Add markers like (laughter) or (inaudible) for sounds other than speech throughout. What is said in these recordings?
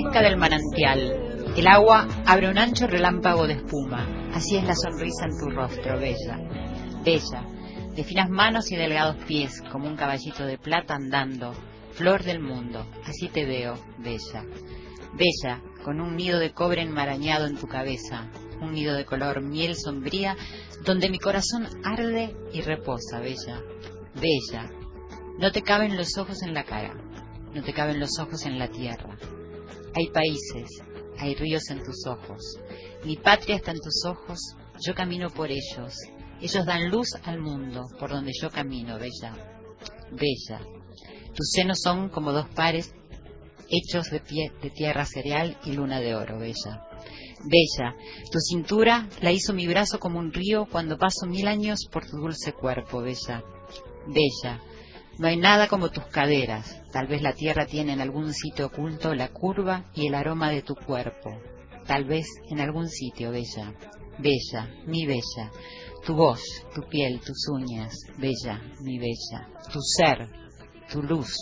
fresca del manantial. El agua abre un ancho relámpago de espuma. Así es la sonrisa en tu rostro, Bella. Bella, de finas manos y delgados pies, como un caballito de plata andando. Flor del mundo, así te veo, Bella. Bella, con un nido de cobre enmarañado en tu cabeza, un nido de color miel sombría, donde mi corazón arde y reposa, Bella. Bella, no te caben los ojos en la cara, no te caben los ojos en la tierra. Hay países, hay ríos en tus ojos. Mi patria está en tus ojos, yo camino por ellos. Ellos dan luz al mundo por donde yo camino, Bella. Bella. Tus senos son como dos pares hechos de, pie, de tierra cereal y luna de oro, Bella. Bella, tu cintura la hizo mi brazo como un río cuando paso mil años por tu dulce cuerpo, Bella. Bella, no hay nada como tus caderas. Tal vez la tierra tiene en algún sitio oculto la curva y el aroma de tu cuerpo. Tal vez en algún sitio, Bella. Bella, mi Bella. Tu voz, tu piel, tus uñas, Bella, mi Bella. Tu ser, tu luz,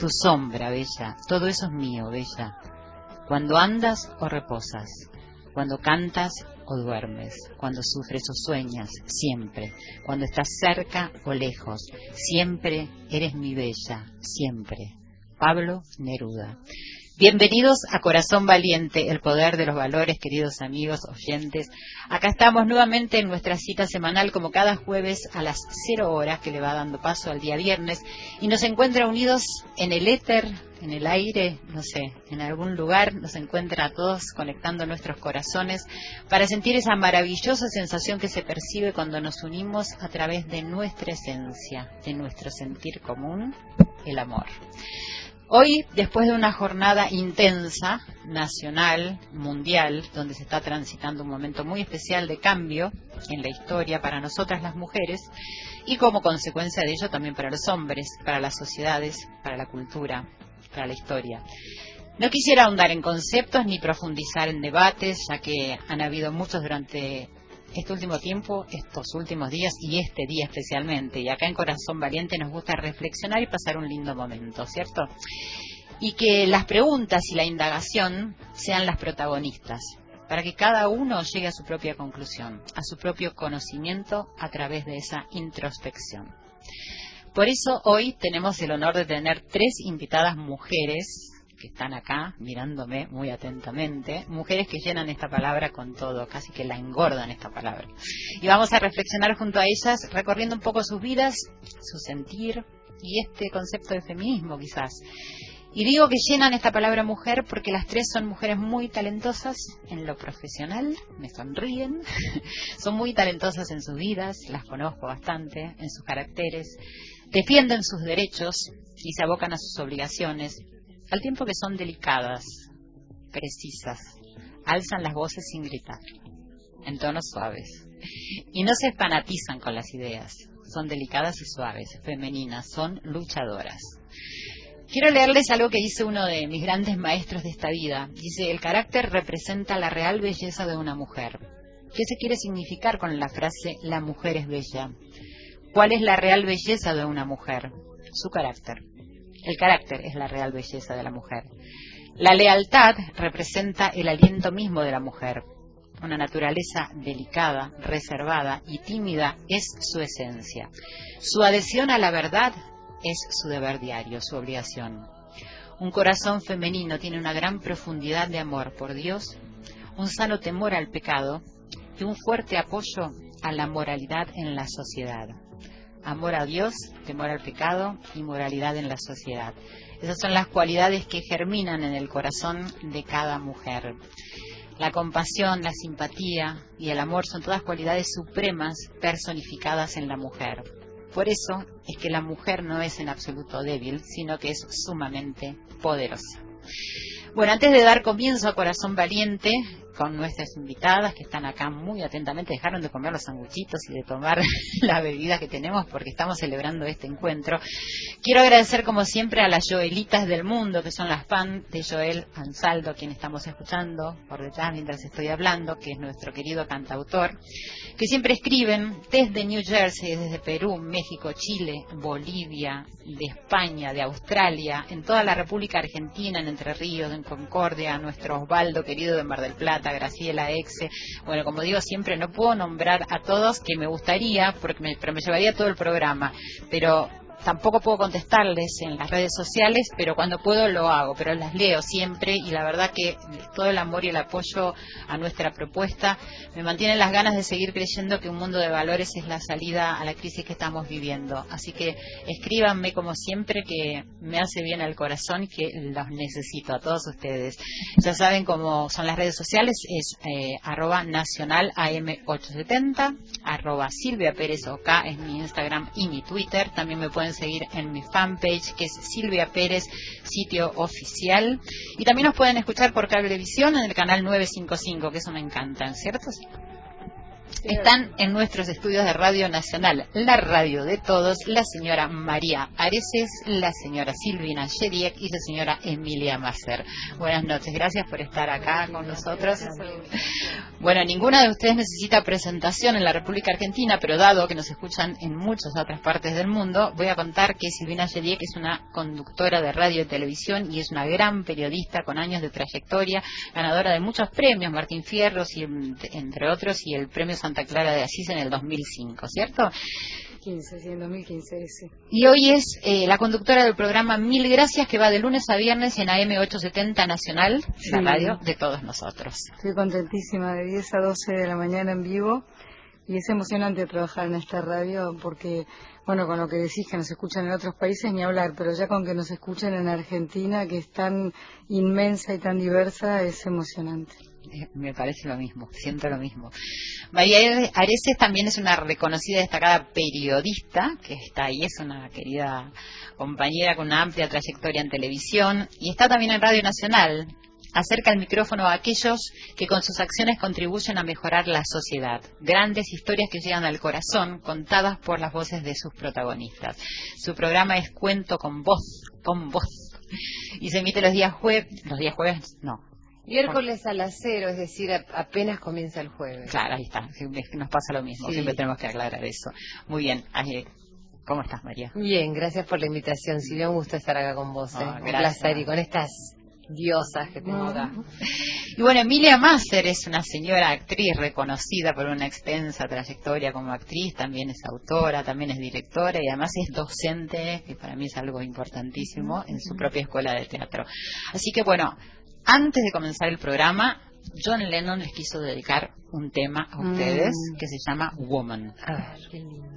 tu sombra, Bella. Todo eso es mío, Bella. Cuando andas o reposas, cuando cantas o duermes, cuando sufres o sueñas, siempre, cuando estás cerca o lejos, siempre eres mi bella, siempre. Pablo Neruda. Bienvenidos a Corazón Valiente, el poder de los valores, queridos amigos, oyentes. Acá estamos nuevamente en nuestra cita semanal, como cada jueves a las cero horas, que le va dando paso al día viernes, y nos encuentra unidos en el éter, en el aire, no sé, en algún lugar, nos encuentra a todos conectando nuestros corazones para sentir esa maravillosa sensación que se percibe cuando nos unimos a través de nuestra esencia, de nuestro sentir común, el amor. Hoy, después de una jornada intensa, nacional, mundial, donde se está transitando un momento muy especial de cambio en la historia para nosotras las mujeres y como consecuencia de ello también para los hombres, para las sociedades, para la cultura, para la historia. No quisiera ahondar en conceptos ni profundizar en debates, ya que han habido muchos durante este último tiempo, estos últimos días y este día especialmente. Y acá en Corazón Valiente nos gusta reflexionar y pasar un lindo momento, ¿cierto? Y que las preguntas y la indagación sean las protagonistas, para que cada uno llegue a su propia conclusión, a su propio conocimiento a través de esa introspección. Por eso hoy tenemos el honor de tener tres invitadas mujeres que están acá mirándome muy atentamente, mujeres que llenan esta palabra con todo, casi que la engordan esta palabra. Y vamos a reflexionar junto a ellas, recorriendo un poco sus vidas, su sentir y este concepto de feminismo quizás. Y digo que llenan esta palabra mujer porque las tres son mujeres muy talentosas en lo profesional, me sonríen, (laughs) son muy talentosas en sus vidas, las conozco bastante, en sus caracteres, defienden sus derechos y se abocan a sus obligaciones, al tiempo que son delicadas, precisas, alzan las voces sin gritar, en tonos suaves, y no se fanatizan con las ideas, son delicadas y suaves, femeninas, son luchadoras. Quiero leerles algo que dice uno de mis grandes maestros de esta vida. Dice, el carácter representa la real belleza de una mujer. ¿Qué se quiere significar con la frase la mujer es bella? ¿Cuál es la real belleza de una mujer? Su carácter. El carácter es la real belleza de la mujer. La lealtad representa el aliento mismo de la mujer. Una naturaleza delicada, reservada y tímida es su esencia. Su adhesión a la verdad es su deber diario, su obligación. Un corazón femenino tiene una gran profundidad de amor por Dios, un sano temor al pecado y un fuerte apoyo a la moralidad en la sociedad amor a Dios, temor al pecado y moralidad en la sociedad. Esas son las cualidades que germinan en el corazón de cada mujer. La compasión, la simpatía y el amor son todas cualidades supremas personificadas en la mujer. Por eso es que la mujer no es en absoluto débil, sino que es sumamente poderosa. Bueno, antes de dar comienzo a Corazón Valiente, con nuestras invitadas que están acá muy atentamente, dejaron de comer los sanguchitos y de tomar (laughs) la bebida que tenemos porque estamos celebrando este encuentro. Quiero agradecer como siempre a las Joelitas del mundo, que son las fans de Joel Ansaldo, quien estamos escuchando por detrás mientras estoy hablando, que es nuestro querido cantautor, que siempre escriben desde New Jersey, desde Perú, México, Chile, Bolivia, de España, de Australia, en toda la República Argentina, en Entre Ríos, en Concordia, nuestro Osvaldo querido de Mar del Plata, Graciela, Exe. Bueno, como digo, siempre no puedo nombrar a todos que me gustaría, porque pero me llevaría todo el programa. Pero tampoco puedo contestarles en las redes sociales, pero cuando puedo lo hago, pero las leo siempre y la verdad que todo el amor y el apoyo a nuestra propuesta me mantienen las ganas de seguir creyendo que un mundo de valores es la salida a la crisis que estamos viviendo. Así que escríbanme como siempre que me hace bien al corazón que los necesito a todos ustedes. Ya saben cómo son las redes sociales, es eh, arroba nacional AM870, arroba Silvia Pérez es mi Instagram y mi Twitter. También me pueden seguir en mi fanpage que es Silvia Pérez, sitio oficial. Y también nos pueden escuchar por cablevisión en el canal 955, que eso me encanta, ¿cierto? Están en nuestros estudios de Radio Nacional, la radio de todos, la señora María Areces, la señora Silvina Shediek y la señora Emilia Macer. Buenas noches, gracias por estar acá con nosotros. Bueno, ninguna de ustedes necesita presentación en la República Argentina, pero dado que nos escuchan en muchas otras partes del mundo, voy a contar que Silvina Shediek es una conductora de radio y televisión y es una gran periodista con años de trayectoria, ganadora de muchos premios, Martín Fierros y entre otros, y el premio Santa Clara de Asís en el 2005, ¿cierto? 15, sí, en 2015, sí. Y hoy es eh, la conductora del programa Mil Gracias que va de lunes a viernes en AM870 Nacional, la radio de todos nosotros. Estoy contentísima de 10 a 12 de la mañana en vivo y es emocionante trabajar en esta radio porque, bueno, con lo que decís que nos escuchan en otros países ni hablar, pero ya con que nos escuchen en Argentina, que es tan inmensa y tan diversa, es emocionante. Me parece lo mismo, siento lo mismo. María Areces también es una reconocida y destacada periodista, que está ahí, es una querida compañera con una amplia trayectoria en televisión y está también en Radio Nacional. Acerca el micrófono a aquellos que con sus acciones contribuyen a mejorar la sociedad. Grandes historias que llegan al corazón, contadas por las voces de sus protagonistas. Su programa es Cuento con voz, con voz. Y se emite los días jueves, los días jueves, no, Miércoles a las cero, es decir, apenas comienza el jueves. Claro, ahí está. Nos pasa lo mismo. Siempre tenemos que aclarar eso. Muy bien. ¿Cómo estás, María? Bien, gracias por la invitación. Silvia, un gusto estar acá con vos. Ah, ¿eh? Un placer. Y con estas diosas que tengo acá. Y bueno, Emilia Masser es una señora actriz reconocida por una extensa trayectoria como actriz, también es autora, también es directora y además es docente, que para mí es algo importantísimo, en su propia escuela de teatro. Así que bueno, antes de comenzar el programa, John Lennon les quiso dedicar un tema a ustedes mm. que se llama Woman. A ver. Qué lindo.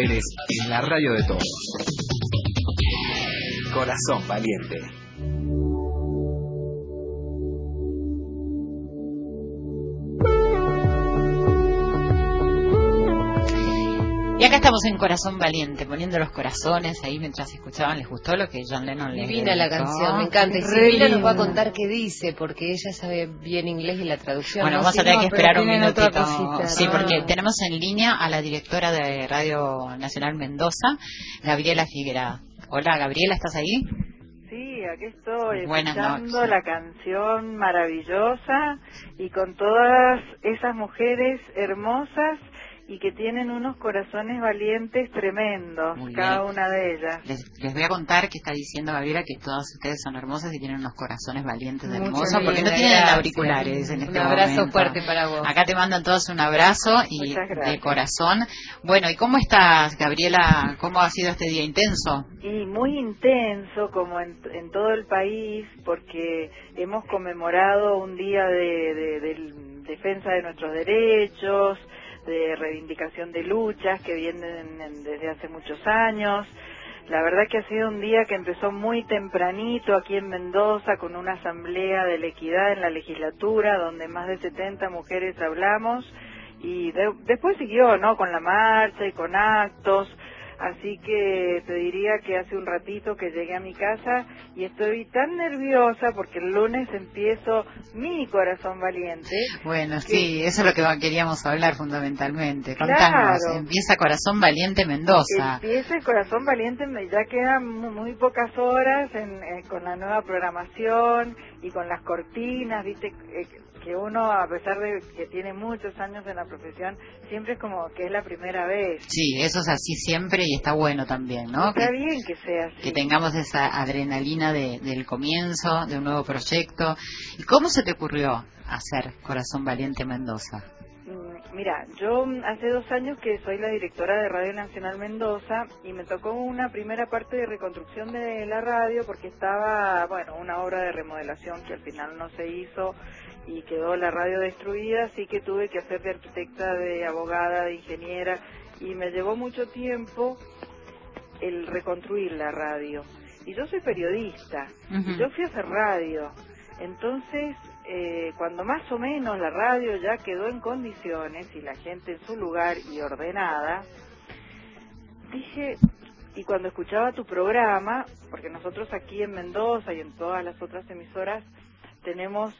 Pérez en la radio de todos. Corazón valiente. Acá estamos en Corazón Valiente, poniendo los corazones ahí mientras escuchaban. ¿Les gustó lo que John Lennon les Divina la canción, me encanta. Y Silvina nos va a contar qué dice, porque ella sabe bien inglés y la traducción. Bueno, vamos a tener que esperar un minutito. sí, porque tenemos en línea a la directora de Radio Nacional Mendoza, Gabriela Figuera. Hola, Gabriela, ¿estás ahí? Sí, aquí estoy escuchando la canción maravillosa y con todas esas mujeres hermosas y que tienen unos corazones valientes tremendos, cada una de ellas. Les, voy a contar que está diciendo Gabriela que todas ustedes son hermosas y tienen unos corazones valientes hermosos, porque no tienen auriculares en este Un abrazo fuerte para vos. Acá te mandan todos un abrazo y de corazón. Bueno, ¿y cómo estás, Gabriela? ¿Cómo ha sido este día intenso? Y muy intenso, como en, todo el país, porque hemos conmemorado un día de, de defensa de nuestros derechos, de reivindicación de luchas que vienen desde hace muchos años. La verdad que ha sido un día que empezó muy tempranito aquí en Mendoza con una asamblea de la equidad en la legislatura donde más de 70 mujeres hablamos y después siguió, ¿no? Con la marcha y con actos Así que te diría que hace un ratito que llegué a mi casa y estoy tan nerviosa porque el lunes empiezo mi corazón valiente. Bueno, sí, eso es lo que queríamos hablar fundamentalmente. Contanos, empieza Corazón Valiente Mendoza. Empieza el Corazón Valiente, ya quedan muy, pocas horas eh, con la nueva programación y con las cortinas, viste, eh, que uno, a pesar de que tiene muchos años en la profesión, siempre es como que es la primera vez. Sí, eso es así siempre y está bueno también, ¿no? Está bien que sea así. Que tengamos esa adrenalina del comienzo, de un nuevo proyecto. ¿Y cómo se te ocurrió hacer Corazón Valiente Mendoza? Mm, mira, yo hace dos años que soy la directora de Radio Nacional Mendoza y me tocó una primera parte de reconstrucción de la radio porque estaba, bueno, una obra de remodelación que al final no se hizo y quedó la radio destruida, así que tuve que hacer de arquitecta, de abogada, de ingeniera y me llevó mucho tiempo el reconstruir la radio. Y yo soy periodista, y yo fui a hacer radio. Entonces, eh, cuando más o menos la radio ya quedó en condiciones y la gente en su lugar y ordenada, dije, y cuando escuchaba tu programa, porque nosotros aquí en Mendoza y en todas las otras emisoras tenemos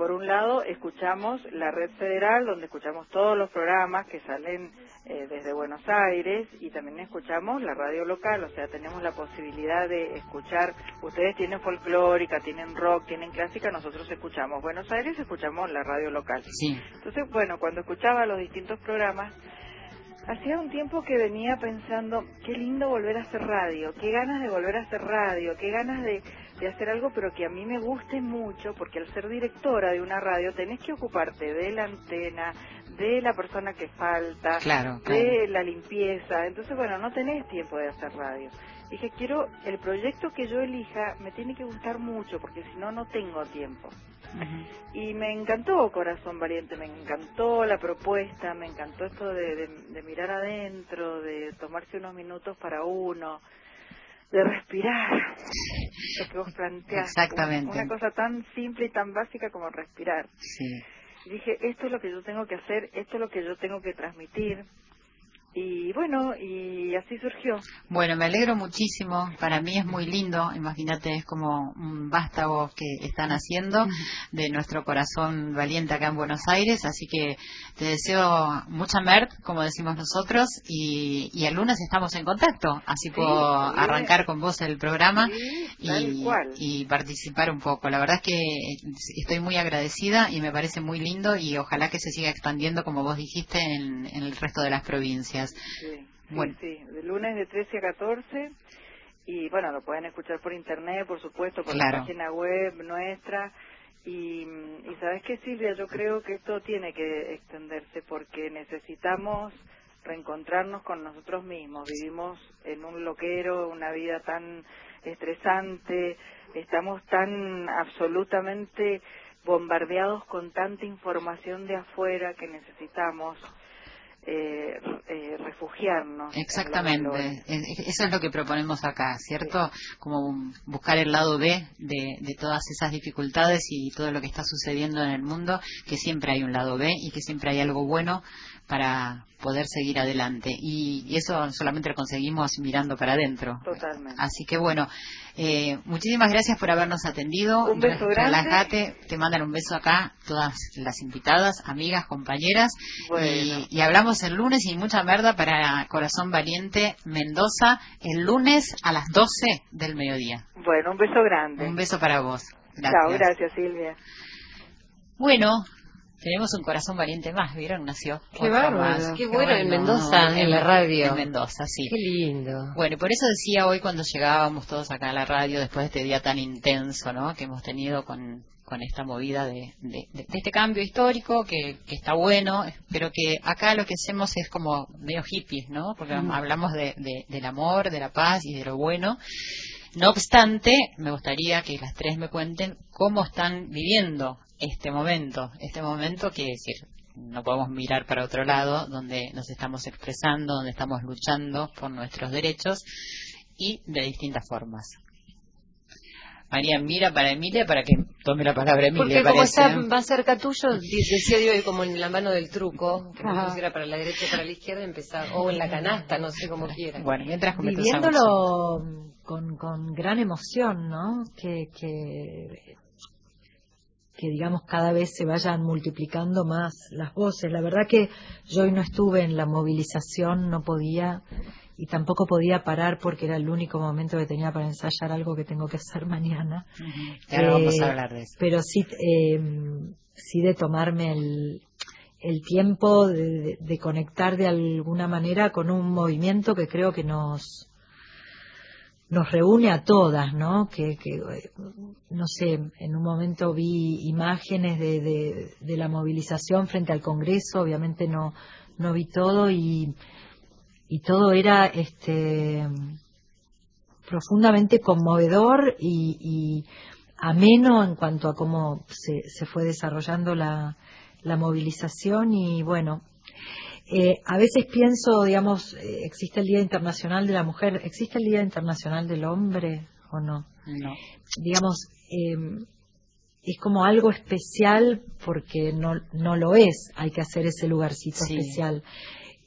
por un lado, escuchamos la red federal, donde escuchamos todos los programas que salen eh, desde Buenos Aires y también escuchamos la radio local, o sea, tenemos la posibilidad de escuchar, ustedes tienen folclórica, tienen rock, tienen clásica, nosotros escuchamos Buenos Aires, escuchamos la radio local. Sí. Entonces, bueno, cuando escuchaba los distintos programas, Hacía un tiempo que venía pensando, qué lindo volver a hacer radio, qué ganas de volver a hacer radio, qué ganas de, de hacer algo, pero que a mí me guste mucho, porque al ser directora de una radio tenés que ocuparte de la antena, de la persona que falta, de la limpieza. Entonces, bueno, no tenés tiempo de hacer radio. Dije, quiero, el proyecto que yo elija me tiene que gustar mucho, porque si no, no tengo tiempo. Y me encantó Corazón Valiente, me encantó la propuesta, me encantó esto de, mirar adentro, de tomarse unos minutos para uno, de respirar, lo que vos planteás. Exactamente. Una cosa tan simple y tan básica como respirar. Sí. dije, esto es lo que yo tengo que hacer, esto es lo que yo tengo que transmitir y bueno, y así surgió. Bueno, me alegro muchísimo. Para mí es muy lindo. Imagínate, es como un vástago que están haciendo de nuestro corazón valiente acá en Buenos Aires. Así que te deseo mucha merda, como decimos nosotros. Y, y el lunes estamos en contacto. Así puedo arrancar con vos el programa y, y participar un poco. La verdad es que estoy muy agradecida y me parece muy lindo. Y ojalá que se siga expandiendo, como vos dijiste, en el resto de las provincias. Sí, bueno. sí, de lunes de 13 a 14 y bueno, lo pueden escuchar por internet, por supuesto, por la página web nuestra. Y, y sabes qué, Silvia, yo creo que esto tiene que extenderse porque necesitamos reencontrarnos con nosotros mismos. Vivimos en un loquero, una vida tan estresante, estamos tan absolutamente bombardeados con tanta información de afuera que necesitamos eh, eh, refugiarnos. Exactamente, eso es lo que proponemos acá, ¿cierto? Como buscar el lado B de, de, todas esas dificultades y todo lo que está sucediendo en el mundo, que siempre hay un lado B y que siempre hay algo bueno para poder seguir adelante. Y, eso solamente lo conseguimos mirando para adentro. Totalmente. Así que bueno, eh, muchísimas gracias por habernos atendido. Un beso grande. Relájate, te mandan un beso acá todas las invitadas, amigas, compañeras. Y, hablamos el lunes y mucha merda para Corazón Valiente Mendoza el lunes a las 12 del mediodía. Bueno, un beso grande. Un beso para vos. Gracias. Chao, gracias Silvia. Bueno, tenemos un corazón valiente más, ¿vieron? Nació. Qué bárbaro. Qué, bueno, en Mendoza, en, la radio. En Mendoza, sí. Qué lindo. Bueno, por eso decía hoy cuando llegábamos todos acá a la radio, después de este día tan intenso, ¿no? Que hemos tenido con, con esta movida de, de, este cambio histórico que, que, está bueno, pero que acá lo que hacemos es como medio hippies, ¿no? Porque hablamos de, del amor, de la paz y de lo bueno. No obstante, me gustaría que las tres me cuenten cómo están viviendo este momento, este momento que decir, no podemos mirar para otro lado, donde nos estamos expresando, donde estamos luchando por nuestros derechos y de distintas formas. María mira para Emilia para que tome la palabra Emilia. Porque como está más cerca tuyo, decía yo como en la mano del truco, que pusiera para la derecha o para la izquierda, empezar, o en la canasta, no sé cómo quiera. Bueno, mientras Viviéndolo con, con gran emoción, ¿no? Que, que que digamos cada vez se vayan multiplicando más las voces. La verdad que yo hoy no estuve en la movilización, no podía y tampoco podía parar porque era el único momento que tenía para ensayar algo que tengo que hacer (laughs) mañana. vamos a eh, hablar de eso. Pero sí, eh, sí de tomarme el, el tiempo de, de, conectar de alguna manera con un movimiento que creo que nos nos reúne a todas, ¿no? Que, no sé, en un momento vi imágenes de, de, la movilización frente al Congreso, obviamente no, no vi todo y, y todo era este profundamente conmovedor y, y ameno en cuanto a cómo se, se fue desarrollando la, la movilización y bueno, eh, a veces pienso, digamos, eh, existe el Día Internacional de la Mujer, ¿existe el Día Internacional del Hombre o no? No. Digamos, em, es como algo especial porque no, no lo es, hay que hacer ese lugarcito especial.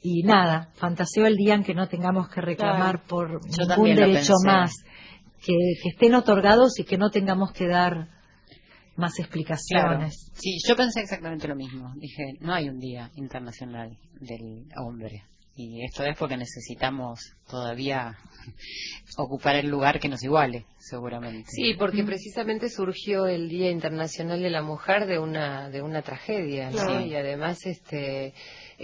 Y nada, fantaseo el día en que no tengamos que reclamar por ningún derecho más, que, que estén otorgados y que no tengamos que dar más explicaciones. Sí, yo pensé exactamente lo mismo. Dije, no hay un día internacional del hombre. Y esto es porque necesitamos todavía (laughs) ocupar el lugar que nos iguale, seguramente. Sí, porque precisamente surgió el Día Internacional de la Mujer de una de una tragedia, Y además este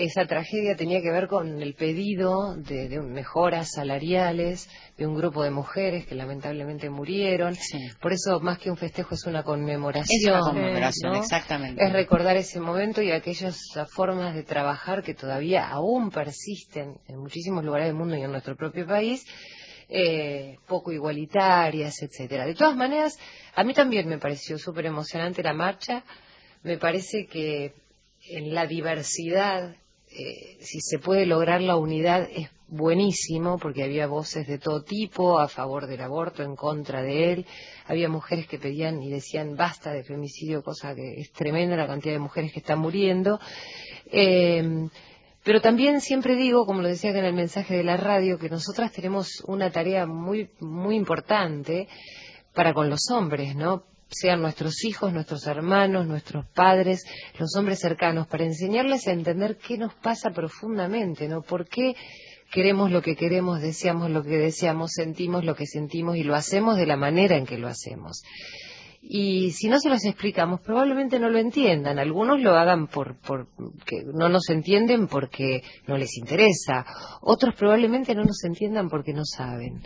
esa tragedia tenía que ver con el pedido de, mejoras salariales de un grupo de mujeres que lamentablemente murieron. Por eso, más que un festejo, es una conmemoración. Es conmemoración, exactamente. Es recordar ese momento y aquellas formas de trabajar que todavía aún persisten en muchísimos lugares del mundo y en nuestro propio país. Eh, poco igualitarias, etcétera. De todas maneras, a mí también me pareció súper emocionante la marcha. Me parece que en la diversidad, eh, si se puede lograr la unidad, es buenísimo, porque había voces de todo tipo, a favor del aborto, en contra de él. Había mujeres que pedían y decían basta de femicidio, cosa que es tremenda la cantidad de mujeres que están muriendo. Eh, pero también siempre digo, como lo decía en el mensaje de la radio, que nosotras tenemos una tarea muy, muy importante para con los hombres, ¿no? Sean nuestros hijos, nuestros hermanos, nuestros padres, los hombres cercanos, para enseñarles a entender qué nos pasa profundamente, ¿no? ¿Por qué queremos lo que queremos, deseamos lo que deseamos, sentimos lo que sentimos y lo hacemos de la manera en que lo hacemos? y si no se los explicamos probablemente no lo entiendan algunos lo hagan por, por que no nos entienden porque no les interesa otros probablemente no nos entiendan porque no saben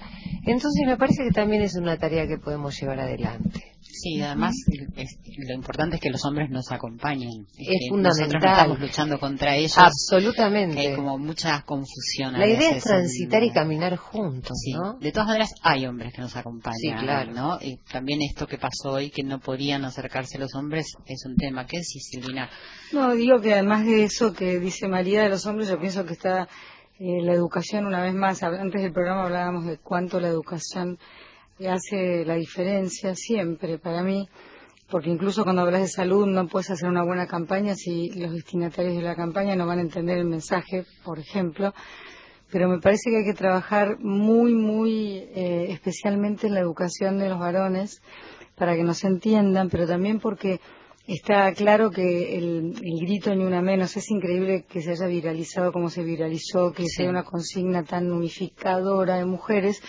entonces me parece que también es una tarea que podemos llevar adelante Sí, además es- lo importante es que los hombres nos acompañen. Es que fundamental. Nosotros no estamos luchando contra ellos. Absolutamente. hay como mucha confusión. a La idea veces es transitar en- y caminar juntos, Sí, ¿no? de todas maneras hay hombres que nos acompañan, Sí, claro. ¿no? Y también esto que pasó hoy, que no podían acercarse los hombres, es un tema. ¿Qué decís, Silvina? No, digo que además de eso que dice María de los hombres, yo pienso que está eh, la educación una vez más. Antes del programa hablábamos de cuánto la educación hace la diferencia siempre para mí, porque incluso cuando hablas de salud no puedes hacer una buena campaña si los destinatarios de la campaña no van a entender el mensaje, por ejemplo. Pero me parece que hay que trabajar muy, muy eh, especialmente en la educación de los varones para que nos entiendan, pero también porque está claro que el, el grito ni una menos es increíble que se haya viralizado como se viralizó, que sea una consigna tan unificadora de mujeres,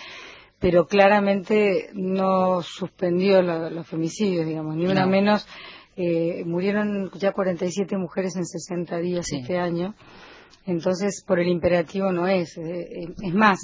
pero claramente no suspendió los femicidios, digamos, ni una No. menos. eh, murieron ya 47 mujeres en 60 días Sí. este año, entonces por el imperativo no es. eh, eh, es más,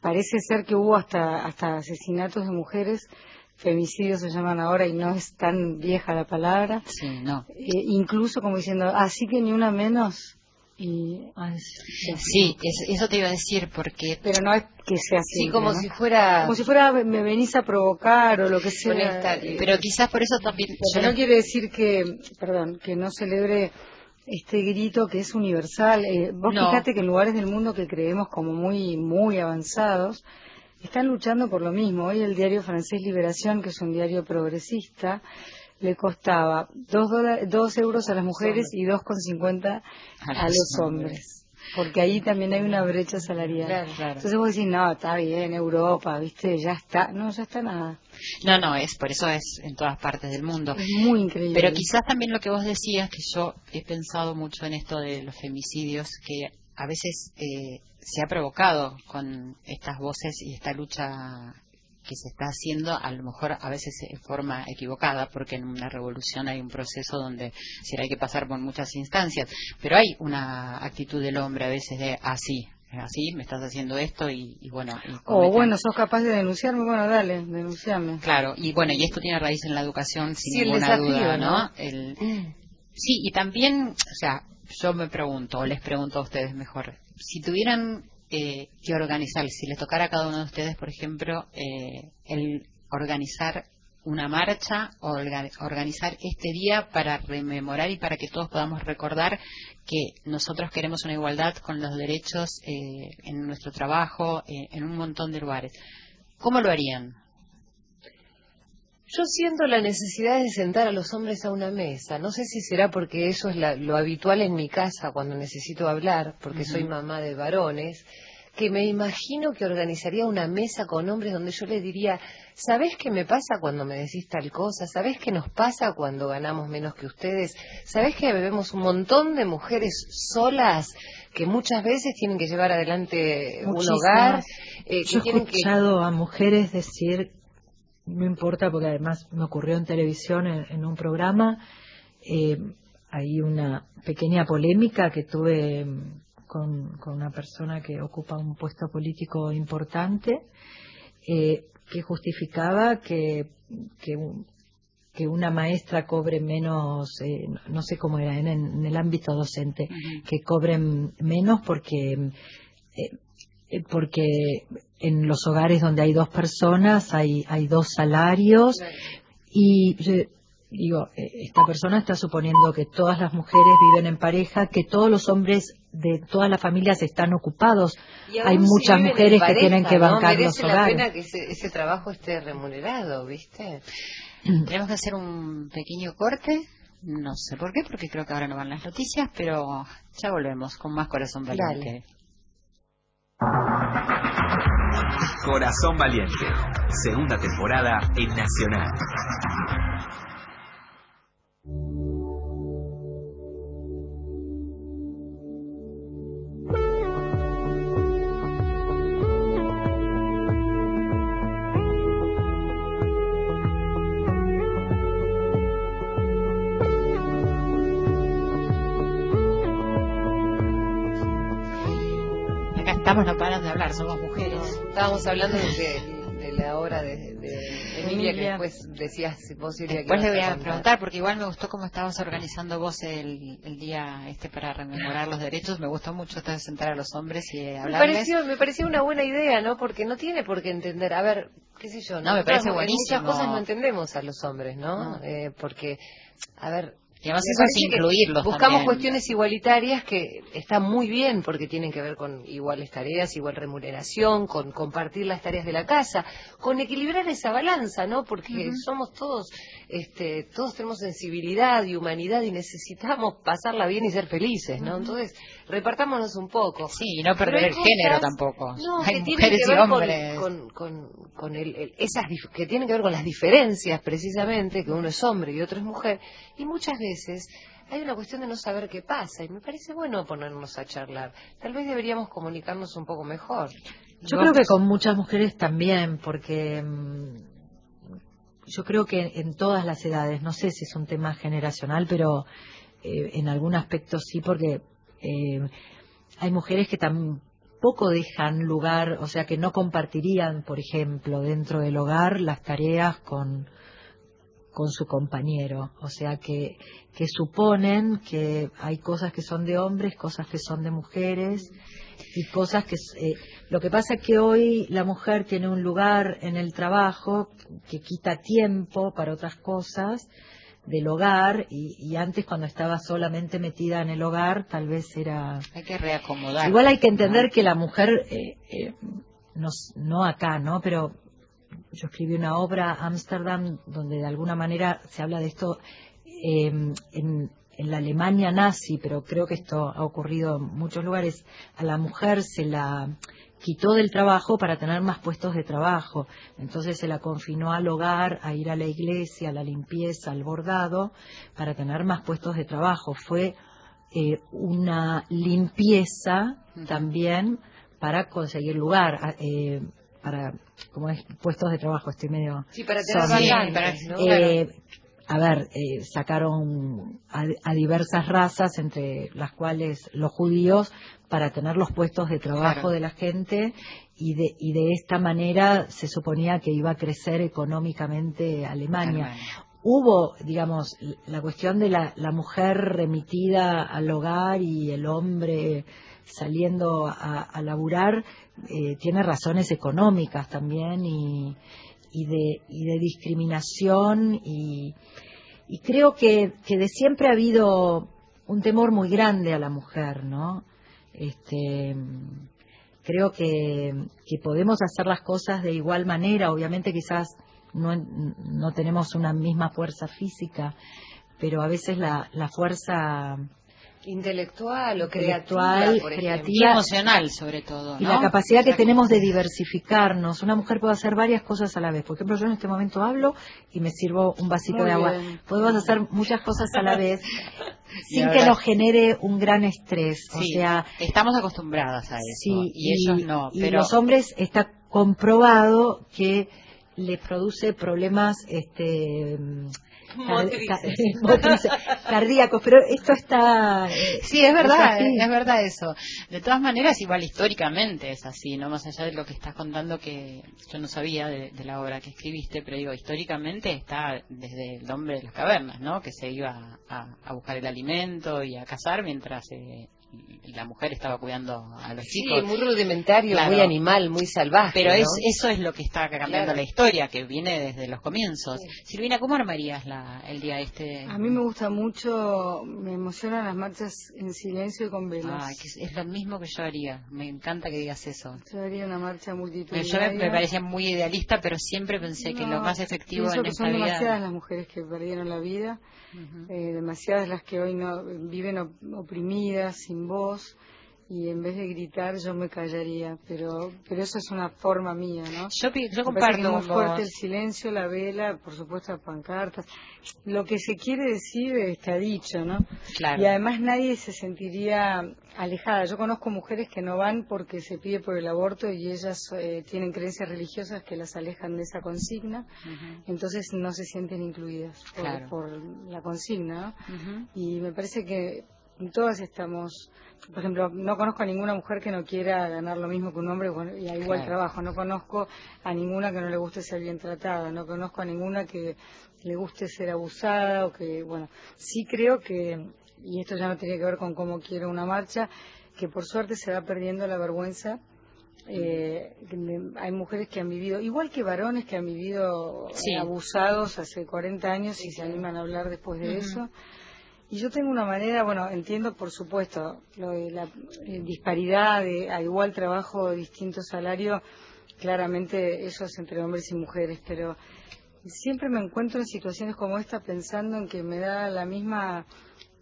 parece ser que hubo hasta, hasta asesinatos de mujeres, femicidios se llaman ahora y no es tan vieja la palabra, Sí, no. eh, incluso como diciendo, así que ni una menos, y, Ay, sí. Sí, es- eso te iba a decir, porque pero no es que sea así. Sí, como ¿no? si fuera como si fuera me venís a provocar o lo que sea. Pero quizás por eso también yo Pero no- no quiere decir que, perdón, que no celebre este grito que es universal. Eh, vos No. fíjate que en lugares del mundo que creemos como muy, muy avanzados, están luchando por lo mismo. Hoy el diario francés Liberación, que es un diario progresista, le costaba dos, dola- dos euros a las mujeres y 2,50 a los hombres. Porque ahí también hay una brecha salarial. Claro, claro. Entonces vos decís, no, está bien, Europa, viste, ya está. No, ya está nada. No, no, es por eso es en todas partes del mundo. Es muy increíble. Pero quizás también lo que vos decías, que yo he pensado mucho en esto de los femicidios, que a veces eh, se ha provocado con estas voces y esta lucha que se está haciendo, a lo mejor a veces en forma equivocada, porque en una revolución hay un proceso donde si hay que pasar por muchas instancias, pero hay una actitud del hombre a veces de así, así, me estás haciendo esto y, y bueno. y O bueno, sos capaz de denunciarme, bueno, dale, denunciame. Claro, y bueno, y esto tiene raíz en la educación sin Sí, ninguna desafío, duda, ¿no? ¿no? El- sí, y también, o sea, yo me pregunto, o les pregunto a ustedes mejor, si tuvieran eh, que organizar, si les tocara a cada uno de ustedes, por ejemplo, eh, el organizar una marcha o orga- organizar este día para rememorar y para que todos podamos recordar que nosotros queremos una igualdad con los derechos eh, en nuestro trabajo, eh, en un montón de lugares. ¿Cómo lo harían? Yo siento la necesidad de sentar a los hombres a una mesa. No sé si será porque eso es la- lo habitual en mi casa cuando necesito hablar, porque soy mamá de varones, que me imagino que organizaría una mesa con hombres donde yo les diría, ¿sabés qué me pasa cuando me decís tal cosa? ¿Sabés qué nos pasa cuando ganamos menos que ustedes? ¿Sabés que vemos un montón de mujeres solas que muchas veces tienen que llevar adelante un hogar? eh, que Yo he que escuchado a mujeres decir, no importa porque además me ocurrió en televisión en, en un programa, eh, hay una pequeña polémica que tuve mm, con, con una persona que ocupa un puesto político importante, eh, que justificaba que, que, un- que una maestra cobre menos, eh, no- sé cómo era, en, en el ámbito docente, que cobren menos porque eh, eh, porque en los hogares donde hay dos personas hay, hay dos salarios y digo, eh, esta persona está suponiendo que todas las mujeres viven en pareja, que todos los hombres de todas las familias están ocupados. Hay muchas mujeres que tienen que ¿no? bancar Merece los la hogares. pena que ese, ese trabajo esté remunerado, ¿viste? Tenemos que hacer un pequeño corte. No sé por qué, porque creo que ahora no van las noticias, pero ya volvemos con más corazón valiente. Corazón Valiente, segunda temporada en Nacional. Estamos, no paran de hablar, somos mujeres. Estábamos hablando de, de la obra de, de Emilia, que después decías vos Silvia, que Después le ibas voy a preguntar, porque igual me gustó cómo estabas organizando vos el, el día este para rememorar los derechos. Me gustó mucho esto de sentar a los hombres y de Me pareció, me pareció una buena idea, ¿no? Porque no tiene por qué entender. A ver, qué sé yo. No, me parece en buenísimo. Muchas cosas no entendemos a los hombres, ¿no? No. Eh, porque, a ver. Y además eso es incluirlos Buscamos también. cuestiones igualitarias que están muy bien porque tienen que ver con iguales tareas, igual remuneración, con compartir las tareas de la casa, con equilibrar esa balanza, ¿no? Porque somos todos, este, todos tenemos sensibilidad y humanidad y necesitamos pasarla bien y ser felices, ¿no? Entonces, repartámonos un poco. Sí, y no perder el género tampoco. No, (laughs) Hay que mujeres que y ver con, hombres. con, con, con el, el- esas dif- que tienen que ver con las diferencias precisamente, que uno es hombre y otro es mujer, y muchas veces hay una cuestión de no saber qué pasa, y me parece bueno ponernos a charlar. Tal vez deberíamos comunicarnos un poco mejor. Yo creo que con muchas mujeres también, porque mm, yo creo que en todas las edades, no sé si es un tema generacional, pero eh, en algún aspecto sí, porque eh, hay mujeres que tampoco dejan lugar, o sea, que no compartirían, por ejemplo, dentro del hogar las tareas con con su compañero, o sea que, que suponen que hay cosas que son de hombres, cosas que son de mujeres y cosas que eh, lo que pasa es que hoy la mujer tiene un lugar en el trabajo que quita tiempo para otras cosas del hogar y, y antes cuando estaba solamente metida en el hogar tal vez era Hay que reacomodar. igual hay que entender que la mujer eh, eh, no, no acá no pero yo escribí una obra Ámsterdam donde de alguna manera se habla de esto eh, en, en la Alemania nazi, pero creo que esto ha ocurrido en muchos lugares. A la mujer se la quitó del trabajo para tener más puestos de trabajo. Entonces se la confinó al hogar, a ir a la iglesia, a la limpieza, al bordado, para tener más puestos de trabajo. Fue eh, una limpieza también para conseguir lugar. eh, para como es puestos de trabajo estoy medio Sí, para tener ¿no? eh, a ver, eh, sacaron a, a diversas razas, entre las cuales los judíos, para tener los puestos de trabajo Claro. de la gente y de, y de esta manera se suponía que iba a crecer económicamente Alemania. Alemania. Hubo, digamos, la cuestión de la, la mujer remitida al hogar y el hombre saliendo a, a laburar eh, tiene razones económicas también y, y de, y de discriminación y, y creo que, que de siempre ha habido un temor muy grande a la mujer, ¿no? Este, creo que, que podemos hacer las cosas de igual manera, obviamente quizás no, no tenemos una misma fuerza física, pero a veces la, la fuerza Intelectual o Intelectual, creativa, por creativa. ejemplo. Y emocional, sobre todo. y la capacidad que tenemos de diversificarnos. Una mujer puede hacer varias cosas a la vez. Por ejemplo, yo en este momento hablo y me sirvo un vasito Muy de agua. bien. Podemos hacer muchas cosas a la vez (laughs) sin ahora- que nos genere un gran estrés. O sea, estamos acostumbradas a eso. Sí, y, ellos no. y pero los hombres está comprobado que les produce problemas este Motrices. ca- (laughs) motrices, cardíacos, pero esto está eh, Sí, es verdad, es, verdad eso. De todas maneras, igual históricamente es así, no más allá de lo que estás contando que yo no sabía de, de la obra que escribiste, pero digo, históricamente está desde el hombre de las cavernas, ¿no? Que se iba a, a buscar el alimento y a cazar mientras eh, la mujer estaba cuidando a los Sí, chicos. muy rudimentario, Claro. muy animal, muy salvaje. Pero ¿no? es, eso es lo que está cambiando Claro. la historia, que viene desde los comienzos. Sí. Silvina, ¿cómo armarías la, el día este? A mí me gusta mucho, me emocionan las marchas en silencio y con velas. Ah, que es, es lo mismo que yo haría. Me encanta que digas eso. Yo haría una marcha Pero multitudinaria. Yo me, me parecía muy idealista, pero siempre pensé que lo No, más efectivo en que esta son vida. demasiadas las mujeres que perdieron la vida, Ujú. eh, demasiadas las que hoy no viven op- oprimidas, sin voz, y en vez de gritar yo me callaría, pero pero eso es una forma mía, ¿no? Yo, yo que comparto muy fuerte el silencio, la vela, por supuesto las pancartas. Lo que se quiere decir está dicho, ¿no? Claro. Y además nadie se sentiría alejada. Yo conozco mujeres que no van porque se pide por el aborto y ellas eh, tienen creencias religiosas que las alejan de esa consigna, entonces no se sienten incluidas por, Claro. por la consigna. ¿no? Y me parece que todas estamos, por ejemplo, no conozco a ninguna mujer que no quiera ganar lo mismo que un hombre y a igual trabajo, no conozco a ninguna que no le guste ser bien tratada, no conozco a ninguna que le guste ser abusada o que, bueno, sí creo que, y esto ya no tiene que ver con cómo quiero una marcha, que por suerte se va perdiendo la vergüenza eh, hay mujeres que han vivido, igual que varones que han vivido abusados hace 40 años y se animan a hablar después de eso. Y yo tengo una manera, bueno, entiendo por supuesto lo de la eh, disparidad de a igual trabajo, distinto salario, claramente eso es entre hombres y mujeres, pero siempre me encuentro en situaciones como esta pensando en que me da la misma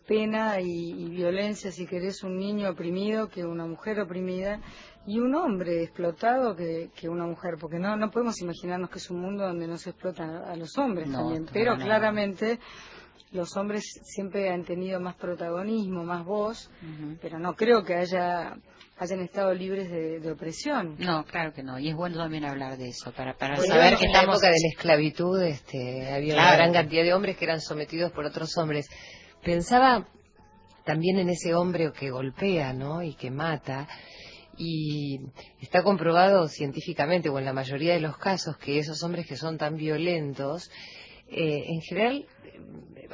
pena y, violencia si querés un niño oprimido que una mujer oprimida y un hombre explotado que, una mujer, porque no, no podemos imaginarnos que es un mundo donde no se explotan a, los hombres también, pero claramente los hombres siempre han tenido más protagonismo, más voz, pero no creo que haya hayan estado libres de, opresión. No, claro que no. Y es bueno también hablar de eso, para, para saber que en la época de la esclavitud este, había una gran cantidad de hombres que eran sometidos por otros hombres. Pensaba también en ese hombre que golpea, ¿no? Y que mata. Y está comprobado científicamente, o en la mayoría de los casos, que esos hombres que son tan violentos, eh, en general,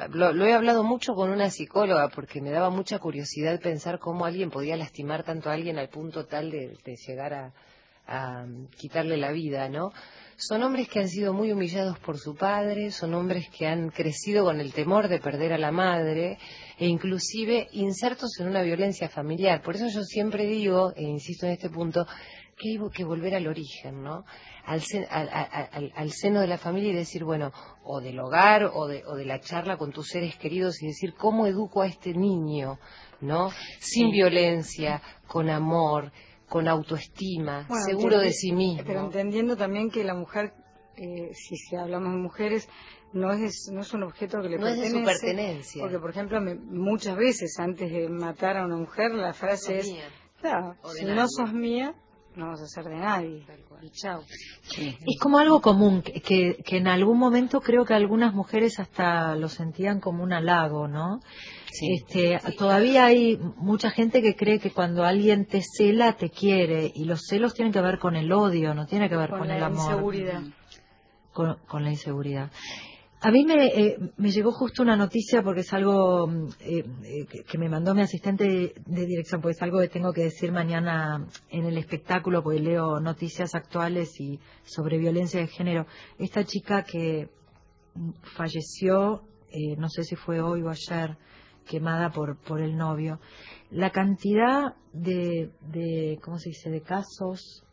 lo, he hablado mucho con una psicóloga porque me daba mucha curiosidad pensar cómo alguien podía lastimar tanto a alguien al punto tal de, llegar a, a quitarle la vida, ¿no? Son hombres que han sido muy humillados por su padre, son hombres que han crecido con el temor de perder a la madre e inclusive insertos en una violencia familiar. Por eso yo siempre digo, e insisto en este punto, que hay que volver al origen, ¿no? Al, seno de la familia y decir, bueno, o del hogar o de, o de la charla con tus seres queridos y decir, ¿cómo educo a este niño? ¿No? Sin violencia, con amor, con autoestima, seguro de sí mismo. Pero entendiendo también que la mujer, eh, si, hablamos de mujeres, no es, no es un objeto que le no pertenece. Es de su pertenencia. Porque, por ejemplo, muchas veces antes de matar a una mujer, la frase es, claro, si no sos mía, no vas a ser de nadie. Y chao. Es como algo común, que, que en algún momento creo que algunas mujeres hasta lo sentían como un halago, ¿no? este, todavía hay mucha gente que cree que cuando alguien te cela te quiere y los celos tienen que ver con el odio, no tiene que ver con, el amor. Inseguridad. Con, la inseguridad. A mí me, eh, me, llegó justo una noticia porque es algo mm, eh, eh, que me mandó mi asistente de, dirección, porque es algo que tengo que decir mañana en el espectáculo, porque leo noticias actuales y sobre violencia de género. Esta chica que falleció, no sé si fue hoy o ayer, quemada por, por el novio. La cantidad de, de, ¿cómo se dice?, de casos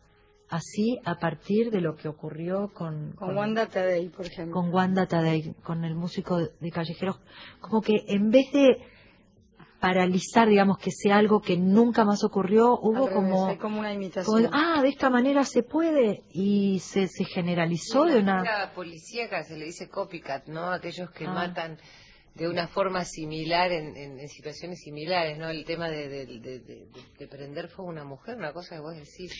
así a partir de lo que ocurrió con... Con, Wanda Tadei, por ejemplo. Con Wanda Tadei, con el músico de, Callejeros. Como que en vez de paralizar, digamos, que sea algo que nunca más ocurrió, hubo como, como una imitación. ah, de esta manera se puede y se, se generalizó de una... La policía se le dice copycat, ¿no? Aquellos que ah. matan de una forma similar en, situaciones similares, ¿no? El tema de, de, prender fuego a una mujer, una cosa que vos decís.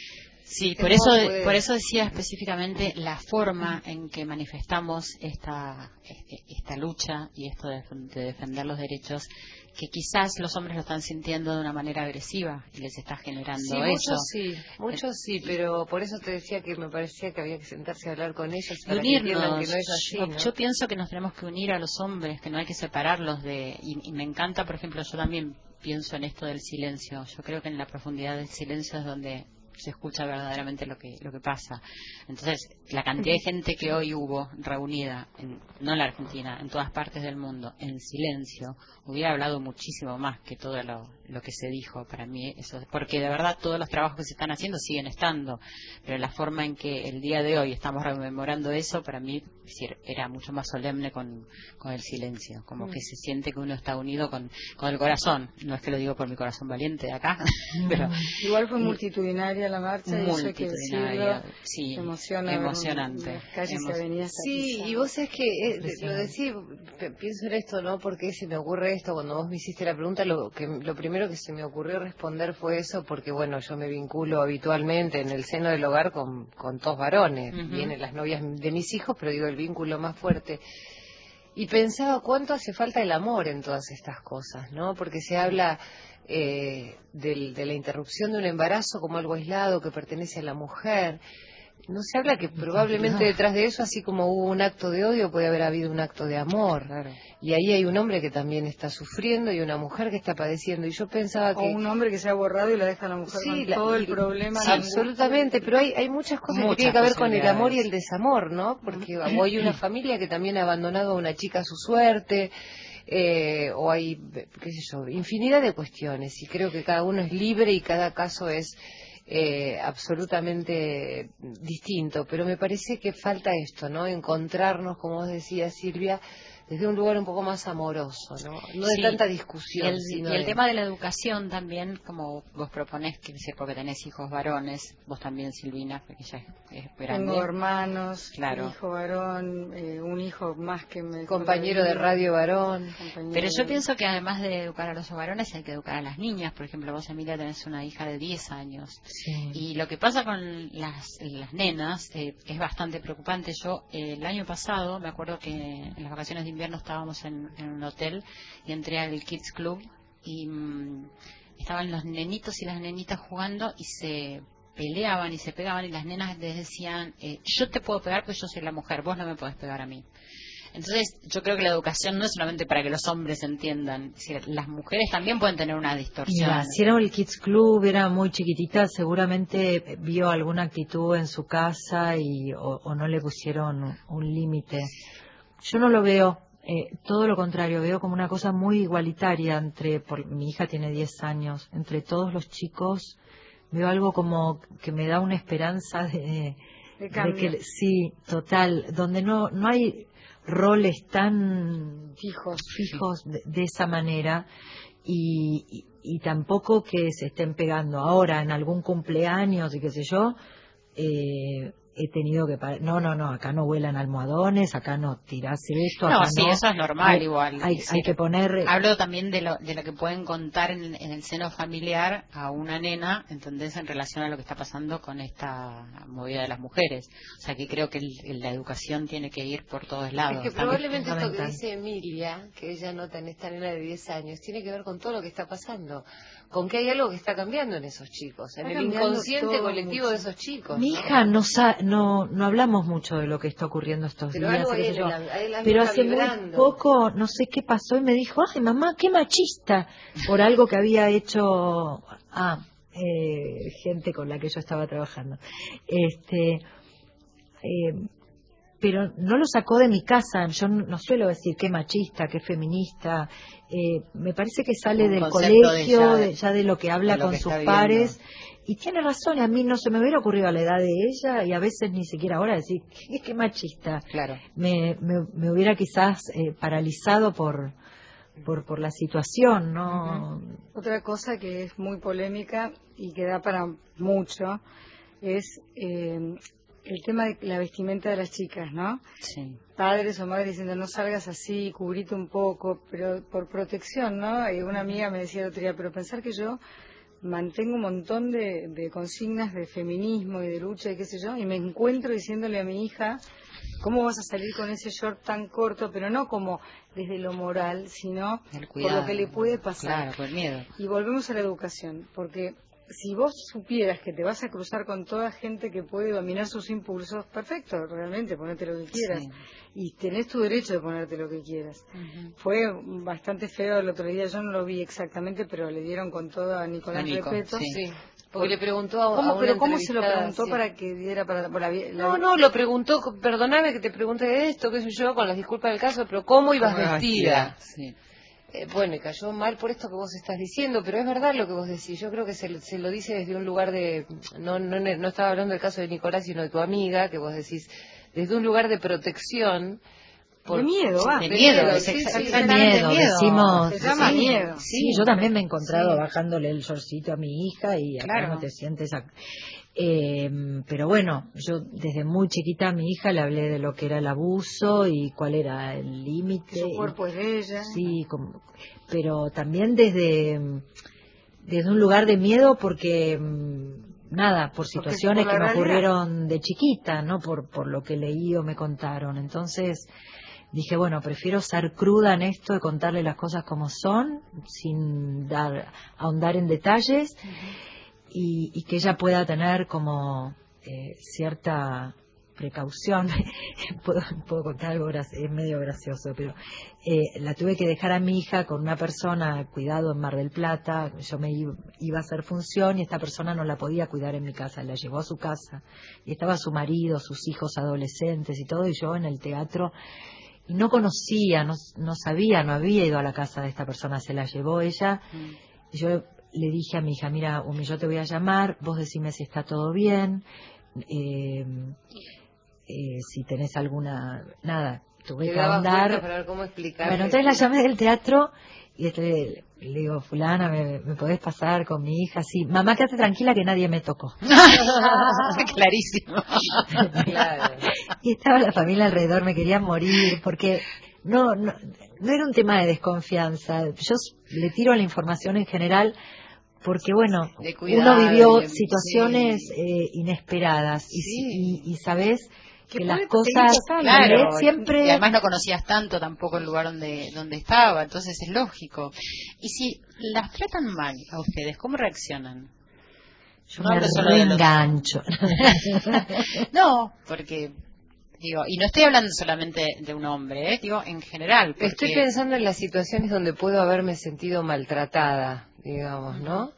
Sí, por eso, por eso decía específicamente la forma en que manifestamos esta, este, esta lucha y esto de defender los derechos que quizás los hombres lo están sintiendo de una manera agresiva y les está generando sí, eso. Muchos sí, muchos sí, pero por eso te decía que me parecía que había que sentarse a hablar con ellos para unirnos. que, no es así. Yo pienso que nos tenemos que unir a los hombres, que no hay que separarlos de. y me encanta, por ejemplo, yo también pienso en esto del silencio. Yo creo que en la profundidad del silencio es donde se escucha verdaderamente lo que, lo que pasa. Entonces, la cantidad de gente que hoy hubo reunida, en, no en la Argentina, en todas partes del mundo, en silencio, hubiera hablado muchísimo más que todo lo, lo que se dijo para mí. Eso, porque de verdad todos los trabajos que se están haciendo siguen estando, pero la forma en que el día de hoy estamos rememorando eso, para mí era mucho más solemne con, con el silencio, como mm. que se siente que uno está unido con, con el corazón. No es que lo digo por mi corazón valiente de acá, (laughs) pero... Igual fue multitudinaria la marcha y eso que sí, emociona emocionante. sí, y vos es que eh, lo decís, pienso en esto, ¿no? Porque se me ocurre esto cuando vos me hiciste la pregunta, lo que lo primero que se me ocurrió responder fue eso porque bueno, yo me vinculo habitualmente en el seno del hogar con con dos varones, vienen las novias de mis hijos, pero digo el vínculo más fuerte y pensaba cuánto hace falta el amor en todas estas cosas, ¿no? Porque se habla eh, del- de la interrupción de un embarazo como algo aislado que pertenece a la mujer. No se habla que probablemente detrás de eso, así como hubo un acto de odio, puede haber habido un acto de amor. Y ahí hay un hombre que también está sufriendo y una mujer que está padeciendo. Y yo pensaba O que... un hombre que se ha borrado y la deja a la mujer Sí, con la- todo el problema. sí, absolutamente, pero hay, hay muchas cosas Muchas que tienen que ver con el amor y el desamor, ¿no? Porque o hay una familia que también ha abandonado a una chica a su suerte, eh, o hay, qué sé yo, infinidad de cuestiones, y creo que cada uno es libre y cada caso es eh, absolutamente distinto, pero me parece que falta esto, ¿no? Encontrarnos, como vos decías, Silvia, desde un lugar un poco más amoroso, ¿no? No de Sí. tanta Y discusión, el, sino y el de- tema de la educación también, como vos proponés, que sé porque tenés hijos varones, vos también, Silvina, porque ya es, es grande. Tengo hermanos, Claro. un hijo varón, eh, un hijo más que me... compañero de radio varón. compañero Pero yo de- pienso que además de educar a los varones hay que educar a las niñas. Por ejemplo, vos, Emilia, tenés una hija de 10 años. Sí. Y lo que pasa con las, las nenas eh, es bastante preocupante. Yo eh, el año pasado me acuerdo que en las vacaciones de invierno estábamos en, en un hotel y entré al Kids Club y mm, estaban los nenitos y las nenitas jugando y se peleaban y se pegaban y las nenas les decían eh, yo te puedo pegar porque yo soy la mujer, vos no me podés pegar a mí. Entonces, yo creo que la educación no es solamente para que los hombres entiendan, decir, las mujeres también pueden tener una distorsión. Si era el Kids Club, era muy chiquitita, seguramente vio alguna actitud en su casa y, o, o no le pusieron un límite. Yo no lo veo, eh, todo lo contrario, veo como una cosa muy igualitaria entre, por, mi hija tiene 10 años, entre todos los chicos, veo algo como que me da una esperanza de, De cambio. que sí, total, donde no, no hay roles tan Fijos. fijos de, de esa manera y, y- y tampoco que se estén pegando ahora en algún cumpleaños y qué sé yo eh, he tenido que parar. no no no acá no vuelan almohadones acá no tirarse esto No, acá sí, no. eso es normal Hay- igual. hay, Sí, hay que poner Hablo también de lo, de lo que pueden contar en, en el seno familiar a una nena, ¿entendés? En relación a lo que está pasando con esta movida de las mujeres. O sea, que creo que el- la educación tiene que ir por todos lados. Es que probablemente esto que dice Emilia, que ella nota en esta nena de 10 años, tiene que ver con todo lo que está pasando, con que hay algo que está cambiando en esos chicos, en Está el inconsciente colectivo mucho. de esos chicos. mi ¿no? hija no, sa- no no hablamos mucho de lo que está ocurriendo estos Pero días algo hay yo. hay pero hace muy poco no sé qué pasó y me dijo ay mamá qué machista por algo que había hecho ah eh, gente con la que yo estaba trabajando este eh, pero no lo sacó de mi casa yo no suelo decir qué machista qué feminista eh, me parece que sale Un del de colegio ya- de, ya de lo que habla lo con que sus viviendo. Y tiene razón, a mí no se me hubiera ocurrido a la edad de ella y a veces ni siquiera ahora decir, qué, qué machista. Claro. Me, me, me hubiera quizás eh, paralizado por, por, por la situación, ¿no? Otra cosa que es muy polémica y que da para mucho es eh, el tema de la vestimenta de las chicas, ¿no? Sí. Padres o madres diciendo no salgas así, cubrite un poco, pero por protección, ¿no? Y una amiga me decía el otro día, pero pensar que yo mantengo un montón de, de consignas de feminismo y de lucha y qué sé yo, y me encuentro diciéndole a mi hija, ¿cómo vas a salir con ese short tan corto? Pero no como desde lo moral, sino por lo que le puede pasar. Claro, por miedo. Y volvemos a la educación, porque si vos supieras que te vas a cruzar con toda gente que puede dominar sus impulsos, perfecto, realmente, ponete lo que quieras. Sí. Y tenés tu derecho de ponerte lo que quieras. Fue bastante feo el otro día, yo no lo vi exactamente, pero le dieron con todo a Nicolás A Nico, Repeto. sí. Sí, porque le preguntó a, a ¿Cómo, una pero ¿cómo se lo preguntó sí. para que diera para, por la, la- No, no, lo preguntó, perdóname que te pregunte esto, qué sé yo, con las disculpas del caso, pero ¿cómo ibas ¿Cómo iba vestida? Sí. Eh, bueno, y cayó mal por esto que vos estás diciendo, pero es verdad lo que vos decís. Yo creo que se, se lo dice desde un lugar de. No, no, no estaba hablando del caso de Nicolás, sino de tu amiga, que vos decís, desde un lugar de protección. De miedo. De De miedo, miedo, sí, sí, miedo, miedo. decimos. Se llama sí, miedo. Sí, yo también me he encontrado bajándole el shortcito a mi hija y acá Claro. no te sientes. Eh, pero bueno, yo desde muy chiquita a mi hija le hablé de lo que era el abuso y cuál era el límite. Su cuerpo es de ella. Sí, como- pero también desde, desde un lugar de miedo porque, nada, por situaciones por que me ocurrieron de chiquita, ¿no? Por, por lo que leí o me contaron. Entonces, dije, bueno, prefiero ser cruda en esto de contarle las cosas como son, sin dar, ahondar en detalles, y, y que ella pueda tener como eh, cierta precaución, (laughs) puedo, puedo contar algo, es medio gracioso, pero eh, la tuve que dejar a mi hija con una persona cuidado en Mar del Plata, yo me iba, iba a hacer función y esta persona no la podía cuidar en mi casa, la llevó a su casa. Y estaba su marido, sus hijos adolescentes y todo, y yo en el teatro y no conocía, no, no sabía, no había ido a la casa de esta persona, se la llevó ella. Y yo le dije a mi hija, mira, Umi, yo te voy a llamar, vos decime si está todo bien, eh, eh, si tenés alguna, nada, tuve Te que andar. para ver cómo explicar. Bueno, entonces la llamé del teatro y este, le digo, fulana, ¿me, me podés pasar con mi hija? Sí, mamá, quédate tranquila que nadie me tocó. (laughs) (laughs) Clarísimo. Claro. Y estaba la familia alrededor, me querían morir, porque no, no, no era un tema de desconfianza. Yo le tiro la información en general porque, bueno, cuidar, uno vivió de- situaciones sí. eh, inesperadas y, Sí. y, y sabes que, las cosas. Claro, siempre y además no conocías tanto tampoco el lugar donde, donde estaba, entonces es lógico. Y si las tratan mal a ustedes, ¿cómo reaccionan? yo no me reengancho. (laughs) no, porque, digo, y no estoy hablando solamente de un hombre, ¿eh? digo, en general. Porque, Estoy pensando en las situaciones donde puedo haberme sentido maltratada, digamos, ¿no?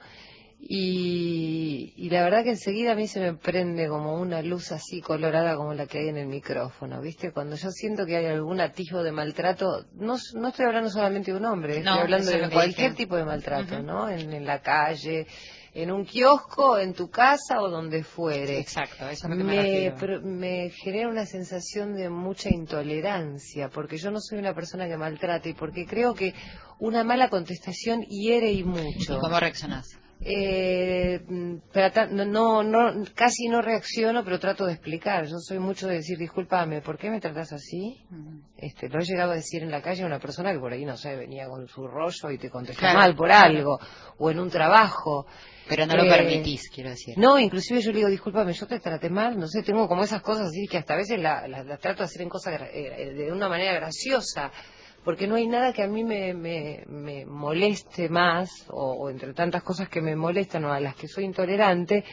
Y, y la verdad que enseguida a mí se me prende como una luz así colorada como la que hay en el micrófono, ¿viste? Cuando yo siento que hay algún atisbo de maltrato, no, no estoy hablando solamente de un hombre, estoy No, hablando de cualquier dije. tipo de maltrato. ¿no? En, en la calle, en un kiosco, en tu casa o donde fuere. Exacto, eso es lo que me, me, me genera una sensación de mucha intolerancia, porque yo no soy una persona que maltrate y porque creo que una mala contestación hiere y mucho. ¿Y cómo reaccionás? Eh, mm, trata- no, no, casi no reacciono, pero trato de explicar. Yo soy mucho de decir, discúlpame, ¿por qué me tratas así? Este, lo he llegado a decir en la calle a una persona que por ahí, no sé, venía con su rollo y te contestó Claro, mal por algo, o en un trabajo. Pero no lo Eh, permitís, quiero decir. No, inclusive yo le digo, discúlpame, yo te traté mal, no sé, tengo como esas cosas así que hasta a veces las la, las trato de hacer en cosas eh, de una manera graciosa, porque no hay nada que a mí me, me, me moleste más, o, o entre tantas cosas que me molestan o a las que soy intolerante,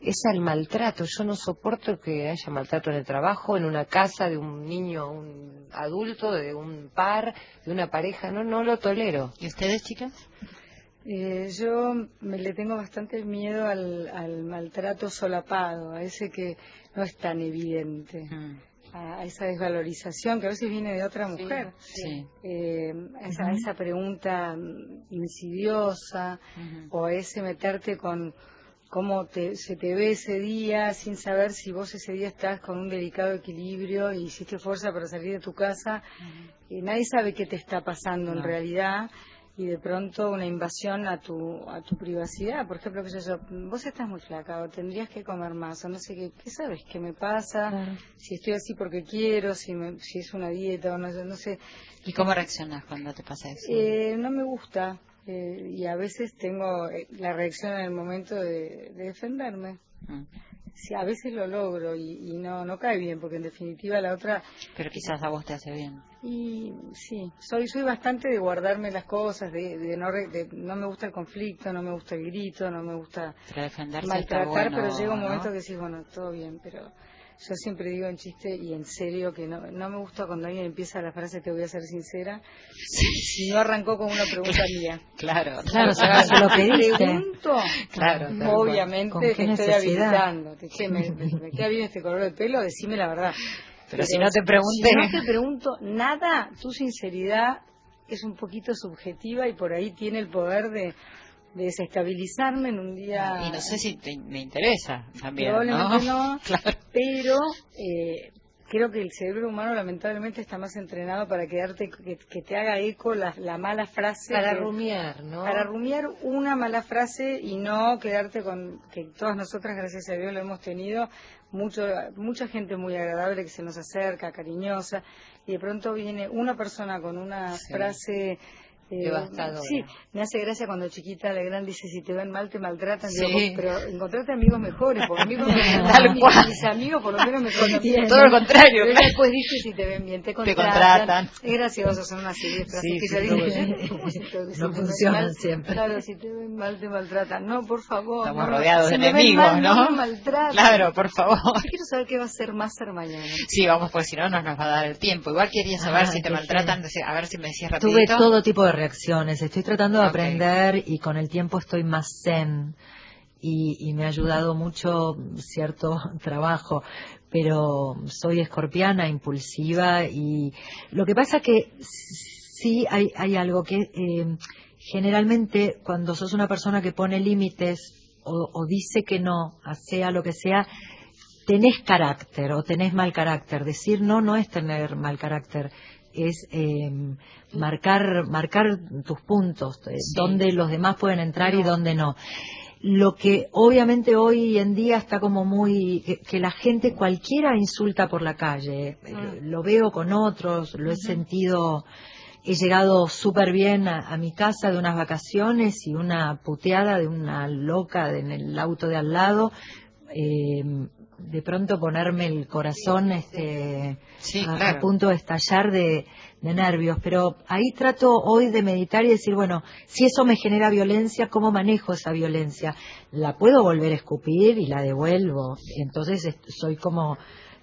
es al maltrato. Yo no soporto que haya maltrato en el trabajo, en una casa, de un niño, un adulto, de un par, de una pareja, no, no lo tolero. ¿Y ustedes, chicas? Eh, yo me le tengo bastante miedo al, al maltrato solapado, a ese que no es tan evidente, a, a esa desvalorización que a veces viene de otra mujer, Sí. eh, a, esa, a esa pregunta insidiosa o a ese meterte con cómo te, se te ve ese día sin saber si vos ese día estás con un delicado equilibrio y hiciste fuerza para salir de tu casa. y nadie sabe qué te está pasando en realidad y de pronto una invasión a tu a tu privacidad. Por ejemplo, que yo, yo, vos estás muy flaca o tendrías que comer más o no sé qué, ¿qué sabes qué me pasa? Si estoy así porque quiero, si, me- si es una dieta o no, sé- no sé. ¿Y cómo reaccionas cuando te pasa eso? Eh, no me gusta eh, y a veces tengo eh, la reacción en el momento de, de defenderme. Mm. Sí, a veces lo logro y, y no no cae bien porque en definitiva la otra Pero quizás a vos te hace bien. y sí soy soy bastante de guardarme las cosas de, de no de- no me gusta el conflicto no me gusta el grito no me gusta maltratar bueno, pero llega un ¿no? momento que decís bueno todo bien pero yo siempre digo en chiste y en serio que no, no me gusta cuando alguien empieza la frase te voy a ser sincera si no arrancó con una pregunta mía. Claro, Claro, se lo pediste. pregunto Claro, obviamente ¿Con te estoy habilitando te- che, me, me- me queda bien este color de pelo decime la verdad Pero si no te pregunté- si no te pregunto nada tu sinceridad es un poquito subjetiva y por ahí tiene el poder de, de desestabilizarme en un día Y no sé si te- me interesa también, Probablemente ¿no? no, (laughs) Claro. pero eh, creo que el cerebro humano lamentablemente está más entrenado para quedarte que, que te haga eco la, la mala frase Para que- rumiar, ¿no? para rumiar una mala frase y no quedarte con que todas nosotras gracias a Dios lo hemos tenido mucho mucha gente muy agradable que se nos acerca cariñosa y de pronto viene una persona con una Sí. frase Devastadora. Sí, me hace gracia cuando chiquita la gran dice, si te ven mal, te maltratan. Sí. Digo, "Vos, pero encontrate amigos mejores, porque amigos (laughs) me Tal mis, cual. mis amigos por lo menos me (laughs) conocían. Todo lo contrario. Pero después dice, si te ven bien, te contratan. contratan. Es gracioso, son una serie de frases Sí, que sí, ya digo, (laughs) no, "Oye, ¿cómo si te- no te funcionan mal?". siempre. Claro, si te ven mal, te maltratan. No, por favor. Estamos no, rodeados si de me ven enemigos, mal, ¿no? me maltraten. Claro, por favor. Yo quiero saber qué va a hacer Másser mañana. Sí, vamos, porque si no, no nos va a dar el tiempo. Igual quería saber Ah, si te maltratan, a ver si me decías Tuve rapidito. todo tipo de reacciones. Estoy tratando de aprender y con el tiempo estoy más zen y, y me ha ayudado mucho cierto (laughs) trabajo. Pero soy escorpiana, impulsiva y lo que pasa que sí hay, hay algo que eh, generalmente cuando sos una persona que pone límites o, o dice que no, sea lo que sea, tenés carácter o tenés mal carácter. Decir no no es tener mal carácter, es eh, marcar marcar tus puntos, eh, dónde los demás pueden entrar y dónde no. Lo que obviamente hoy en día está como muy que, que la gente cualquiera insulta por la calle. Eh, Lo veo con otros, lo he sentido he llegado súper bien a, a mi casa de unas vacaciones y una puteada de una loca en el auto de al lado. eh, de pronto ponerme el corazón este, Sí, a, claro. a punto de estallar de, de nervios. Pero ahí trato hoy de meditar y decir, bueno, si eso me genera violencia, ¿cómo manejo esa violencia? La puedo volver a escupir y la devuelvo. Entonces soy como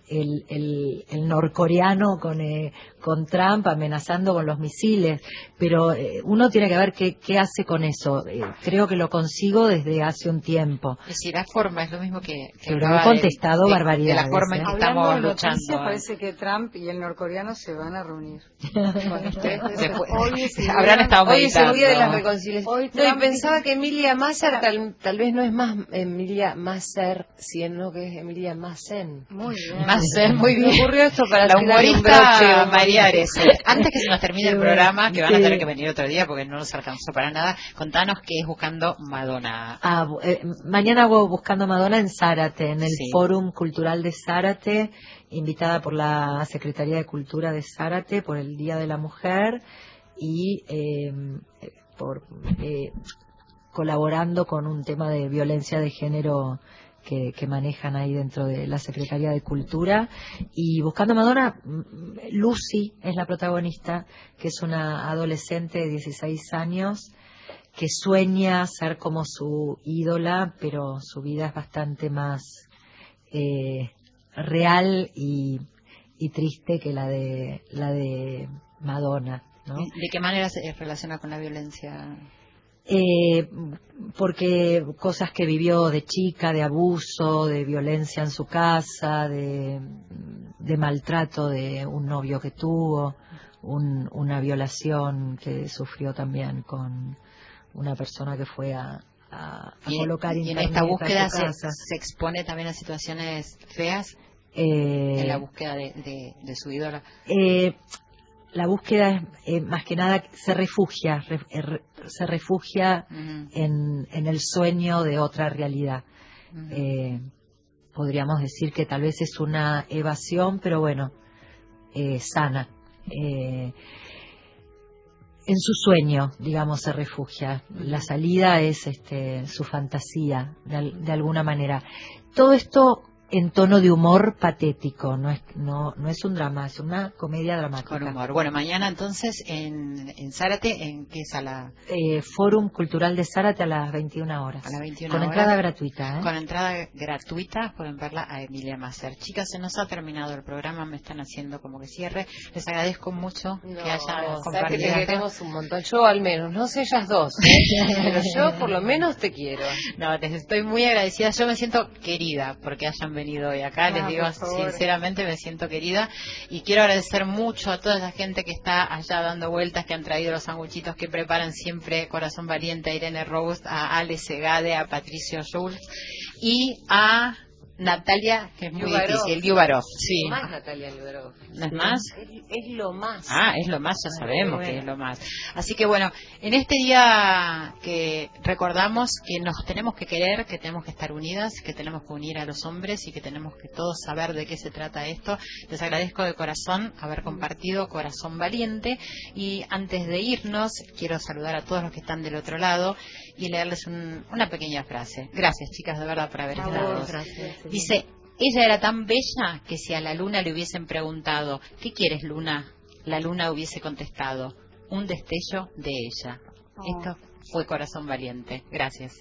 el, el, el norcoreano con, eh, con Trump amenazando con los misiles, pero eh, uno tiene que ver qué, qué hace con eso. Eh, creo que lo consigo desde hace un tiempo. Es decir, la forma es lo mismo que... que Pero han contestado de, de- barbaridades, De la forma en que Hablando estamos de luchando. parece que Trump y el norcoreano se van a reunir. Después- Hoy es el (laughs) habrán día- estado Hoy es el día de las reconciliaciones. Hoy No, y pensaba que Emilia Masser tal, tal vez no es más Emilia Masser, sino que es Emilia Massen. Muy bien. Muy Me bien. ocurrió esto para la humorista María broche. Ares. Antes que se nos termine el programa, que van a tener que venir otro día porque no nos alcanzó para nada, contanos qué es Buscando Madonna. Ah, eh, mañana hago Buscando Madonna en Zárate, en el Sí. Fórum Cultural de Zárate, invitada por la Secretaría de Cultura de Zárate por el Día de la Mujer y eh, por eh, colaborando con un tema de violencia de género que, manejan ahí dentro de la Secretaría de Cultura. Y Buscando Madonna, mm, Lucy es la protagonista, que es una adolescente de 16 años que sueña ser como su ídola, pero su vida es bastante más eh, real y, triste que la de la de Madonna. ¿De qué manera se relaciona con la violencia? Eh, porque cosas que vivió de chica, de abuso, de violencia en su casa, de, de maltrato de un novio que tuvo, un- una violación que sufrió también con una persona que fue a, a- a Y, colocar y en esta búsqueda se, se expone también a situaciones feas Eh, en la búsqueda de, de- de su ídola. Eh, la búsqueda es eh, más que nada se refugia, re- eh, se refugia en, en el sueño de otra realidad. Eh, podríamos decir que tal vez es una evasión, pero bueno, eh, sana. En su sueño, digamos, se refugia. La salida es este, su fantasía, de alguna manera. Todo esto en tono de humor patético, no es, no, no es un drama, es una comedia dramática. Con humor. Bueno, mañana entonces en, en Zárate, ¿en qué sala? Eh, Fórum Cultural de Zárate a las 21 horas. A las 21 Con horas. entrada gratuita. ¿eh? Con entrada gratuita pueden verla a Emilia Macer. Chicas, se nos ha terminado el programa, me están haciendo como que cierre. Les agradezco mucho No, que hayan sabes que compartido. te queremos un montón. Yo al menos, no sé ellas dos, ¿eh? (laughs) pero yo por lo menos te quiero. No, les estoy muy agradecida. Yo me siento querida porque hayan venido hoy acá. les Ah, digo por favor. sinceramente, me siento querida. Y quiero agradecer mucho a toda la gente que está allá dando vueltas, que han traído los sanguchitos que preparan siempre Corazón Valiente, a Irene Rose, a Ale Segade, a Patricio Schultz y a Natalia, que es muy difícil, Liubarov, sí. Lo más Natalia Liubarov. ¿No es más? Es, es lo más. Ah, es lo más, ya sabemos bueno. que es lo más. Así que bueno, en este día que recordamos que nos tenemos que querer, que tenemos que estar unidas, que tenemos que unir a los hombres y que tenemos que todos saber de qué se trata esto, les agradezco de corazón haber compartido Corazón Valiente y antes de irnos quiero saludar a todos los que están del otro lado y leerles un- una pequeña frase. Gracias chicas de verdad por haber estado. Dice, ella era tan bella que si a la luna le hubiesen preguntado, ¿qué quieres luna? La luna hubiese contestado, un destello de ella. Oh. Esto fue Corazón Valiente. Gracias.